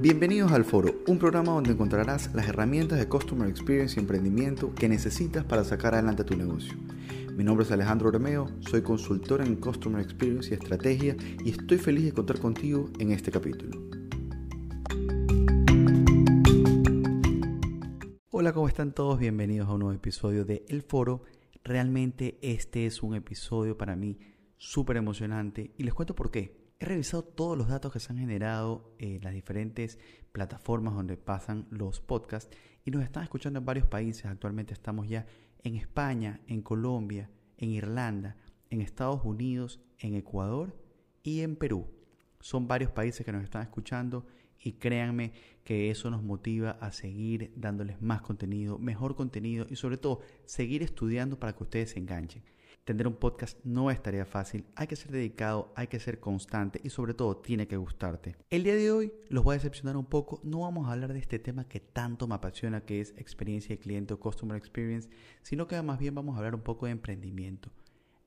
Bienvenidos al Foro, un programa donde encontrarás las herramientas de Customer Experience y emprendimiento que necesitas para sacar adelante tu negocio. Mi nombre es Alejandro Romeo, soy consultor en Customer Experience y Estrategia y estoy feliz de contar contigo en este capítulo. Hola, ¿cómo están todos? Bienvenidos a un nuevo episodio de El Foro. Realmente este es un episodio para mí súper emocionante y les cuento por qué. He revisado todos los datos que se han generado en las diferentes plataformas donde pasan los podcasts y nos están escuchando en varios países. Actualmente estamos ya en España, en Colombia, en Irlanda, en Estados Unidos, en Ecuador y en Perú. Son varios países que nos están escuchando y créanme que eso nos motiva a seguir dándoles más contenido, mejor contenido y sobre todo seguir estudiando para que ustedes se enganchen. Tener un podcast no es tarea fácil, hay que ser dedicado, hay que ser constante y sobre todo tiene que gustarte. El día de hoy los voy a decepcionar un poco, no vamos a hablar de este tema que tanto me apasiona que es experiencia de cliente o customer experience, sino que más bien vamos a hablar un poco de emprendimiento.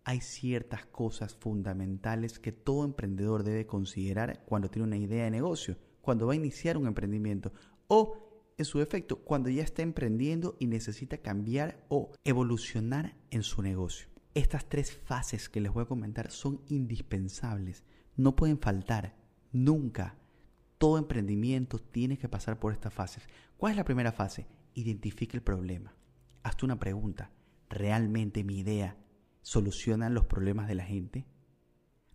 Hay ciertas cosas fundamentales que todo emprendedor debe considerar cuando tiene una idea de negocio, cuando va a iniciar un emprendimiento o en su efecto cuando ya está emprendiendo y necesita cambiar o evolucionar en su negocio. Estas tres fases que les voy a comentar son indispensables, no pueden faltar, nunca. Todo emprendimiento tiene que pasar por estas fases. ¿Cuál es la primera fase? Identifique el problema. Hazte una pregunta. ¿Realmente mi idea soluciona los problemas de la gente?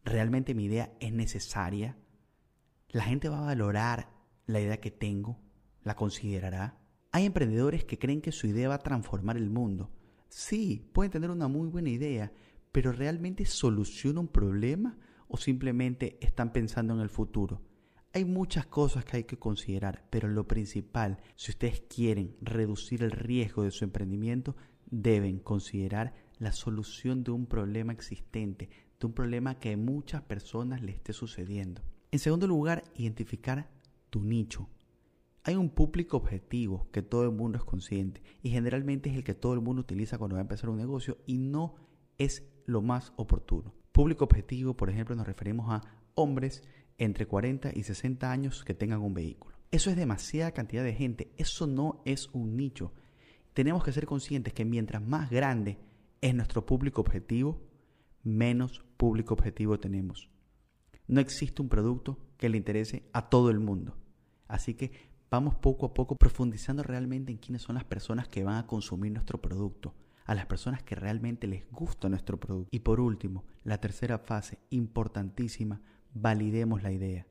¿Realmente mi idea es necesaria? ¿La gente va a valorar la idea que tengo? ¿La considerará? Hay emprendedores que creen que su idea va a transformar el mundo Sí, pueden tener una muy buena idea, pero ¿realmente soluciona un problema o simplemente están pensando en el futuro? Hay muchas cosas que hay que considerar, pero lo principal, si ustedes quieren reducir el riesgo de su emprendimiento, deben considerar la solución de un problema existente, de un problema que a muchas personas le esté sucediendo. En segundo lugar, identificar tu nicho. Hay un público objetivo que todo el mundo es consciente y generalmente es el que todo el mundo utiliza cuando va a empezar un negocio y no es lo más oportuno. Público objetivo, por ejemplo, nos referimos a hombres entre 40 y 60 años que tengan un vehículo. Eso es demasiada cantidad de gente, eso no es un nicho. Tenemos que ser conscientes que mientras más grande es nuestro público objetivo, menos público objetivo tenemos. No existe un producto que le interese a todo el mundo. Así que vamos poco a poco profundizando realmente en quiénes son las personas que van a consumir nuestro producto, a las personas que realmente les gusta nuestro producto. Y por último, la tercera fase, importantísima, validemos la idea.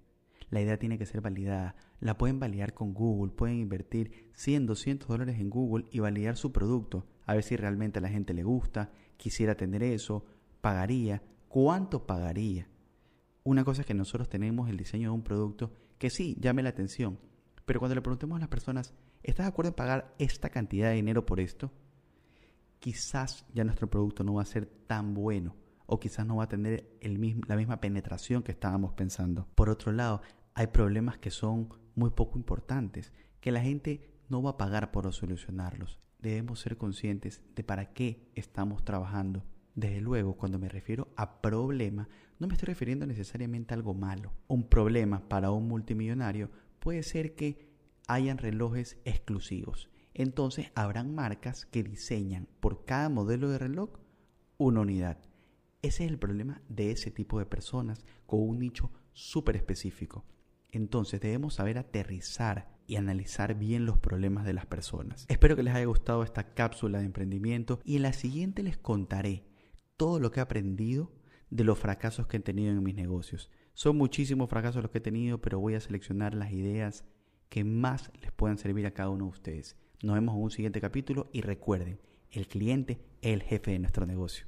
La idea tiene que ser validada. La pueden validar con Google, pueden invertir 100, 200 dólares en Google y validar su producto, a ver si realmente a la gente le gusta, quisiera tener eso, pagaría, cuánto pagaría. Una cosa es que nosotros tenemos el diseño de un producto que sí llame la atención, pero cuando le preguntemos a las personas, ¿estás de acuerdo en pagar esta cantidad de dinero por esto? Quizás ya nuestro producto no va a ser tan bueno o quizás no va a tener la misma penetración que estábamos pensando. Por otro lado, hay problemas que son muy poco importantes, que la gente no va a pagar por solucionarlos. Debemos ser conscientes de para qué estamos trabajando. Desde luego, cuando me refiero a problema, no me estoy refiriendo necesariamente a algo malo. Un problema para un multimillonario puede ser que hayan relojes exclusivos. Entonces habrán marcas que diseñan por cada modelo de reloj una unidad. Ese es el problema de ese tipo de personas con un nicho súper específico. Entonces debemos saber aterrizar y analizar bien los problemas de las personas. Espero que les haya gustado esta cápsula de emprendimiento y en la siguiente les contaré todo lo que he aprendido de los fracasos que he tenido en mis negocios. Son muchísimos fracasos los que he tenido, pero voy a seleccionar las ideas que más les puedan servir a cada uno de ustedes. Nos vemos en un siguiente capítulo y recuerden, el cliente es el jefe de nuestro negocio.